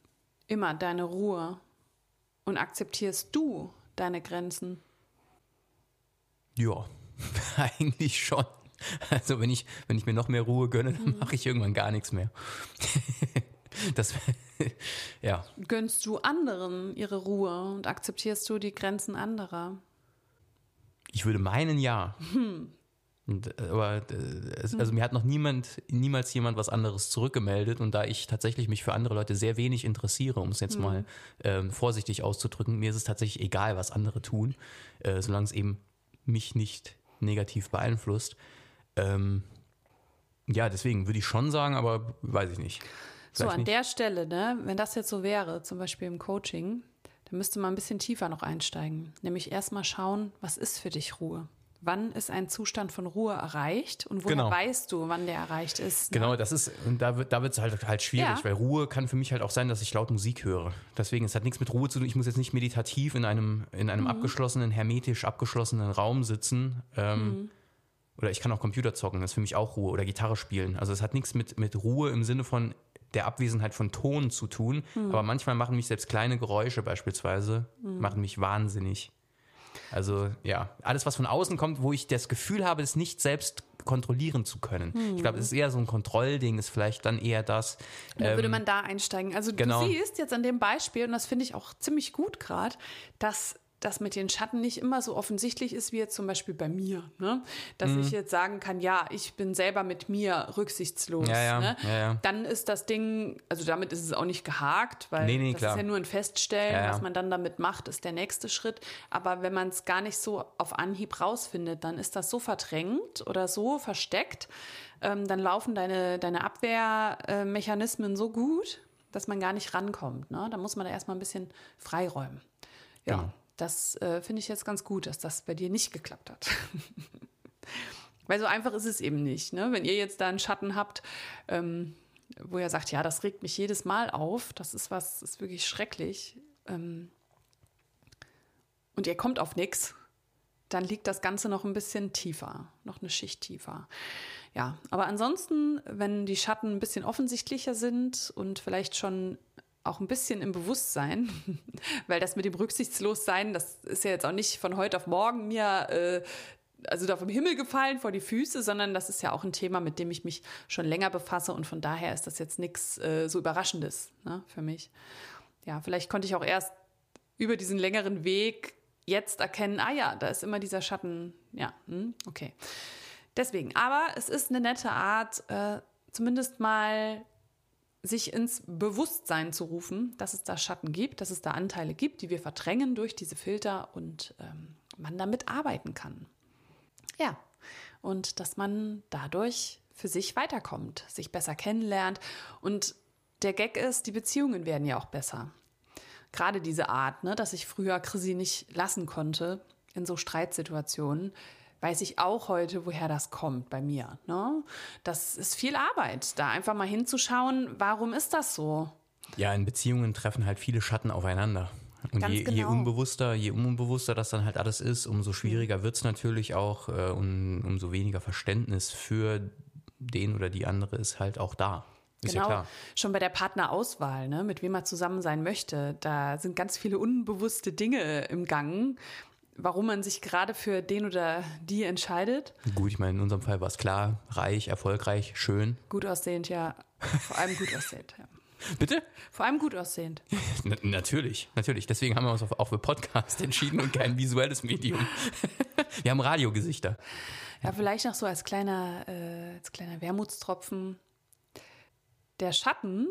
immer deine Ruhe und akzeptierst du deine Grenzen? Ja, eigentlich schon. Also wenn ich, wenn ich mir noch mehr Ruhe gönne, dann mache ich irgendwann gar nichts mehr. Das, ja, Gönnst du anderen ihre Ruhe und akzeptierst du die Grenzen anderer? ich würde meinen ja. Und, äh, aber äh, es, also mir hat noch niemand, niemals jemand was anderes zurückgemeldet und da ich tatsächlich mich für andere Leute sehr wenig interessiere, um es jetzt mal ähm, vorsichtig auszudrücken, mir ist es tatsächlich egal, was andere tun, äh, solange es eben mich nicht negativ beeinflusst. Ähm, ja, deswegen würde ich schon sagen, aber weiß ich nicht. So, Vielleicht an nicht. der Stelle, ne, wenn das jetzt so wäre, zum Beispiel im Coaching, dann müsste man ein bisschen tiefer noch einsteigen. Nämlich erstmal schauen, was ist für dich Ruhe? Wann ist ein Zustand von Ruhe erreicht und woher Genau. weißt du, wann der erreicht ist? ne? Genau, das ist, und da wird da wird's halt, halt schwierig, Ja. weil Ruhe kann für mich halt auch sein, dass ich laut Musik höre. Deswegen, es hat nichts mit Ruhe zu tun. Ich muss jetzt nicht meditativ in einem, in Mhm. einem abgeschlossenen, hermetisch abgeschlossenen Raum sitzen. Ähm, Mhm. Oder ich kann auch Computer zocken, das ist für mich auch Ruhe. Oder Gitarre spielen. Also es hat nichts mit, mit Ruhe im Sinne von der Abwesenheit von Ton zu tun. Mhm. Aber manchmal machen mich selbst kleine Geräusche beispielsweise, machen mich wahnsinnig. Also ja, alles, was von außen kommt, wo ich das Gefühl habe, es nicht selbst kontrollieren zu können. Ich glaube, es ist eher so ein Kontrollding, ist vielleicht dann eher das. Dann würde ähm, man da einsteigen. Also genau. du siehst jetzt an dem Beispiel, und das finde ich auch ziemlich gut gerade, dass das mit den Schatten nicht immer so offensichtlich ist, wie jetzt zum Beispiel bei mir. Ne? Dass Mhm. ich jetzt sagen kann, ja, ich bin selber mit mir rücksichtslos. Ja, ja, ne? ja. Dann ist das Ding, also damit ist es auch nicht gehakt, weil Nee, nee, das klar. ist ja nur ein Feststellen. Was man dann damit macht, ist der nächste Schritt. Aber wenn man es gar nicht so auf Anhieb rausfindet, dann ist das so verdrängt oder so versteckt, ähm, dann laufen deine, deine Abwehrmechanismen so gut, dass man gar nicht rankommt. Ne? Da muss man da erstmal ein bisschen freiräumen. Ja, Genau. Das äh, finde ich jetzt ganz gut, dass das bei dir nicht geklappt hat. Weil so einfach ist es eben nicht. Ne? Wenn ihr jetzt da einen Schatten habt, ähm, wo ihr sagt, ja, das regt mich jedes Mal auf, das ist was, ist wirklich schrecklich, ähm, und ihr kommt auf nichts, dann liegt das Ganze noch ein bisschen tiefer, noch eine Schicht tiefer. Ja, aber ansonsten, wenn die Schatten ein bisschen offensichtlicher sind und vielleicht schon auch ein bisschen im Bewusstsein, weil das mit dem Rücksichtslossein, das ist ja jetzt auch nicht von heute auf morgen mir äh, also da vom Himmel gefallen vor die Füße, sondern das ist ja auch ein Thema, mit dem ich mich schon länger befasse und von daher ist das jetzt nichts äh, so Überraschendes ne, für mich. Ja, vielleicht konnte ich auch erst über diesen längeren Weg jetzt erkennen, ah ja, da ist immer dieser Schatten, ja, hm, okay. Deswegen, aber es ist eine nette Art, äh, zumindest mal sich ins Bewusstsein zu rufen, dass es da Schatten gibt, dass es da Anteile gibt, die wir verdrängen durch diese Filter und ähm, man damit arbeiten kann. Ja, und dass man dadurch für sich weiterkommt, sich besser kennenlernt. Und der Gag ist, die Beziehungen werden ja auch besser. Gerade diese Art, ne, dass ich früher Chrissy nicht lassen konnte in so Streitsituationen, weiß ich auch heute, woher das kommt bei mir. Ne? Das ist viel Arbeit, da einfach mal hinzuschauen, warum ist das so? Ja, in Beziehungen treffen halt viele Schatten aufeinander. Und je, je genau. unbewusster, je unbewusster das dann halt alles ist, umso schwieriger wird es natürlich auch äh, und umso weniger Verständnis für den oder die andere ist halt auch da. Ist genau, ja klar. schon bei der Partnerauswahl, ne, mit wem man zusammen sein möchte, da sind ganz viele unbewusste Dinge im Gang, warum man sich gerade für den oder die entscheidet. Gut, ich meine, in unserem Fall war es klar, reich, erfolgreich, schön. Gut aussehend, ja, vor allem gut aussehend. Ja. Bitte? Vor allem gut aussehend. Na, natürlich, natürlich. Deswegen haben wir uns auf, auch für Podcast entschieden und kein visuelles Medium. Wir haben Radiogesichter. Ja, vielleicht noch so als kleiner, äh, als kleiner Wermutstropfen. Der Schatten,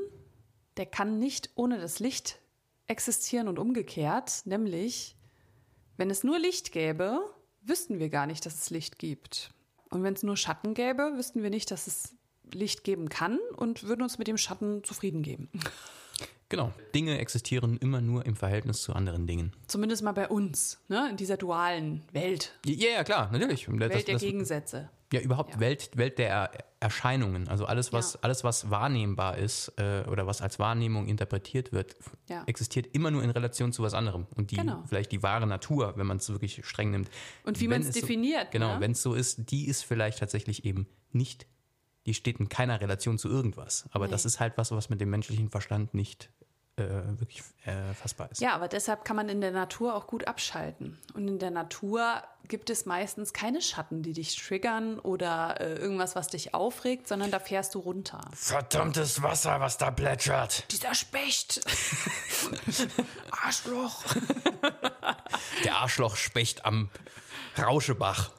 der kann nicht ohne das Licht existieren und umgekehrt, nämlich, wenn es nur Licht gäbe, wüssten wir gar nicht, dass es Licht gibt. Und wenn es nur Schatten gäbe, wüssten wir nicht, dass es Licht geben kann und würden uns mit dem Schatten zufrieden geben. Genau. Dinge existieren immer nur im Verhältnis zu anderen Dingen. Zumindest mal bei uns, ne? in dieser dualen Welt. Ja, ja, klar, natürlich. Das- Welt der das- Gegensätze. Ja, überhaupt Ja. Welt, Welt der Er- Erscheinungen. Also alles, was, Ja. alles, was wahrnehmbar ist äh, oder was als Wahrnehmung interpretiert wird, Ja. existiert immer nur in Relation zu was anderem. Und die Genau. vielleicht die wahre Natur, wenn man es wirklich streng nimmt. Und wie man es so- definiert, Genau, ne? wenn es so ist, die ist vielleicht tatsächlich eben nicht, die steht in keiner Relation zu irgendwas. Aber Nee. das ist halt was, was mit dem menschlichen Verstand nicht äh, wirklich äh, fassbar ist. Ja, aber deshalb kann man in der Natur auch gut abschalten. Und in der Natur gibt es meistens keine Schatten, die dich triggern oder äh, irgendwas, was dich aufregt, sondern da fährst du runter. Verdammtes Wasser, was da plätschert. Dieser Specht! Arschloch! Der Arschlochspecht am Rauschebach.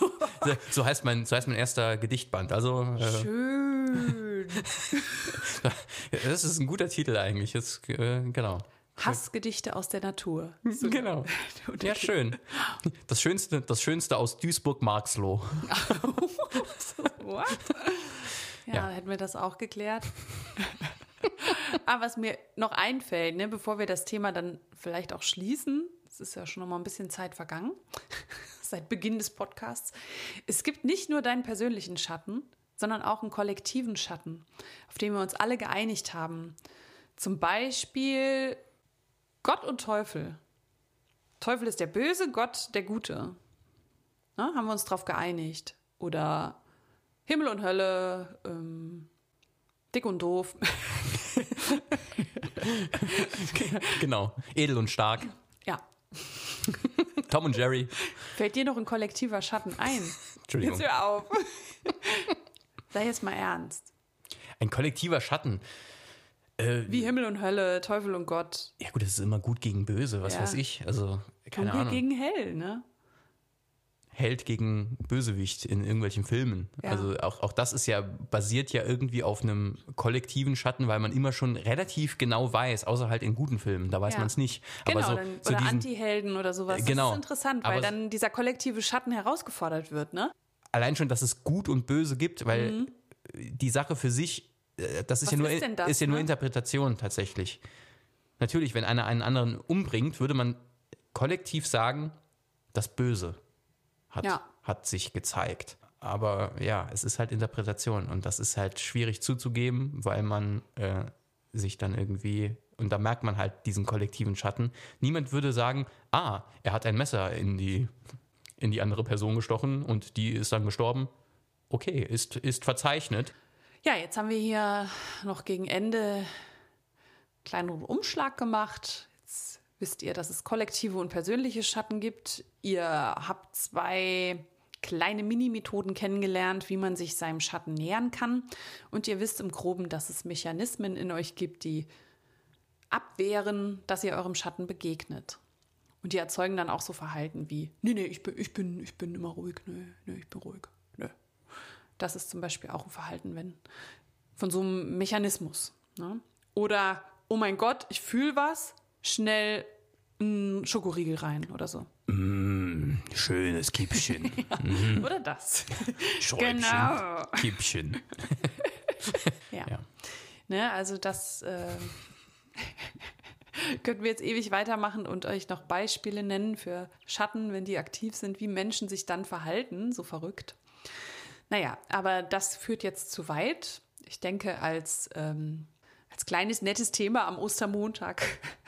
so, heißt mein, so heißt mein erster Gedichtband. Also, äh, Schön! das ist ein guter Titel eigentlich. Das, äh, genau. Hassgedichte aus der Natur. Genau. Ja, schön. Das Schönste, das Schönste aus Duisburg-Marxloh. What? Ja, Ja. hätten wir das auch geklärt. Aber was mir noch einfällt, ne, bevor wir das Thema dann vielleicht auch schließen, es ist ja schon noch mal ein bisschen Zeit vergangen, seit Beginn des Podcasts. Es gibt nicht nur deinen persönlichen Schatten, sondern auch einen kollektiven Schatten, auf den wir uns alle geeinigt haben. Zum Beispiel Gott und Teufel. Teufel ist der Böse, Gott der Gute. Ne, haben wir uns darauf geeinigt. Oder Himmel und Hölle, ähm, dick und doof. Genau. Edel und stark. ja. Tom und Jerry. Fällt dir noch ein kollektiver Schatten ein? Entschuldigung. Jetzt hör auf. Sei jetzt mal ernst. Ein kollektiver Schatten. Äh, Wie Himmel und Hölle, Teufel und Gott. ja gut, das ist immer gut gegen böse, was Ja. weiß ich. Also keine Dunkel Ahnung. gegen hell, ne? Held gegen Bösewicht in irgendwelchen Filmen. Ja. Also auch, auch das ist ja, basiert ja irgendwie auf einem kollektiven Schatten, weil man immer schon relativ genau weiß, außer halt in guten Filmen, da weiß Ja. man es nicht. Genau, Aber so, dann, so oder Anti-Helden oder sowas. Das Genau. ist interessant, weil dann dieser kollektive Schatten herausgefordert wird, ne? Allein schon, dass es gut und böse gibt, weil die Sache für sich, äh, das ist Mhm. Was ja nur, ist das, ist ja nur ne? Interpretation tatsächlich. Natürlich, wenn einer einen anderen umbringt, würde man kollektiv sagen, das Böse hat, Ja. hat sich gezeigt. Aber ja, es ist halt Interpretation und das ist halt schwierig zuzugeben, weil man äh, sich dann irgendwie, und da merkt man halt diesen kollektiven Schatten. Niemand würde sagen, ah, er hat ein Messer in die, in die andere Person gestochen und die ist dann gestorben. Okay, ist, ist verzeichnet. Ja, jetzt haben wir hier noch gegen Ende kleinen Umschlag gemacht. Jetzt wisst ihr, dass es kollektive und persönliche Schatten gibt. Ihr habt zwei kleine Mini-Methoden kennengelernt, wie man sich seinem Schatten nähern kann. Und ihr wisst im Groben, dass es Mechanismen in euch gibt, die abwehren, dass ihr eurem Schatten begegnet. Und die erzeugen dann auch so Verhalten wie, nee, nee, ich bin, ich bin, ich bin immer ruhig, nee, nee, ich bin ruhig, nee. Das ist zum Beispiel auch ein Verhalten, wenn von so einem Mechanismus. Ne? Oder, oh mein Gott, ich fühle was, schnell einen Schokoriegel rein oder so. Schönes Kippchen. Oder das. Schräubchen. Genau. Kippchen. Ja. Ja. Ne, also das äh, könnten wir jetzt ewig weitermachen und euch noch Beispiele nennen für Schatten, wenn die aktiv sind, wie Menschen sich dann verhalten, so verrückt. Naja, aber das führt jetzt zu weit. Ich denke, als, ähm, als kleines, nettes Thema am Ostermontag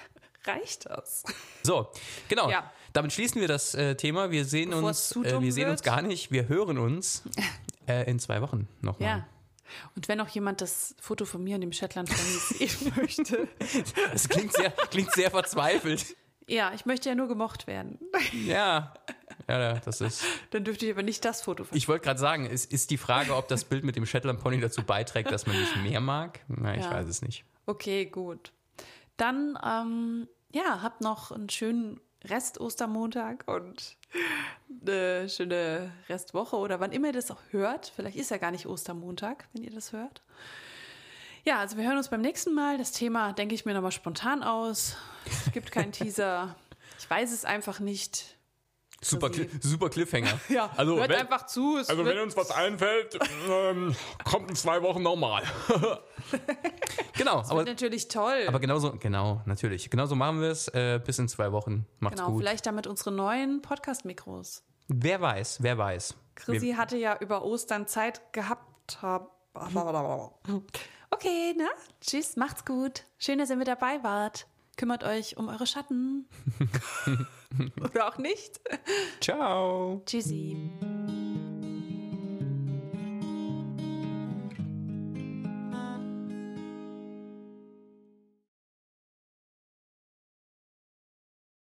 reicht das. So, genau. Ja. Damit schließen wir das äh, Thema. Wir sehen Bevor uns, äh, wir sehen wird. uns gar nicht. Wir hören uns äh, in zwei Wochen nochmal. Ja. Und wenn noch jemand das Foto von mir und dem Shetland Pony sehen möchte. Das klingt sehr, klingt sehr verzweifelt. Ja, ich möchte ja nur gemocht werden. Ja. Ja, das ist. Dann dürfte ich aber nicht das Foto von Ich wollte gerade sagen, es ist die Frage, ob das Bild mit dem Shetland Pony dazu beiträgt, dass man mich mehr mag. Ich Ja. weiß es nicht. Okay, gut. Dann, ähm, ja, habt noch einen schönen Rest Ostermontag und eine schöne Restwoche oder wann immer ihr das auch hört. Vielleicht ist ja gar nicht Ostermontag, wenn ihr das hört. Ja, also wir hören uns beim nächsten Mal. Das Thema denke ich mir nochmal spontan aus. Es gibt keinen Teaser. Ich weiß es einfach nicht. Super, Cli- super Cliffhanger. Ja, also, hört wenn, einfach zu. Es also wird, wenn uns was einfällt, ähm, kommt in zwei Wochen nochmal. genau, wird aber, natürlich toll. aber genauso, genau, natürlich. Genauso machen wir es. Äh, bis in zwei Wochen. Macht's genau, gut. vielleicht damit unsere neuen Podcast-Mikros. Wer weiß, wer weiß. Chrissy hatte ja über Ostern Zeit gehabt. hab- Okay, ne? Tschüss, macht's gut. Schön, dass ihr mit dabei wart. Kümmert euch um eure Schatten. Oder auch nicht. Ciao. Tschüssi.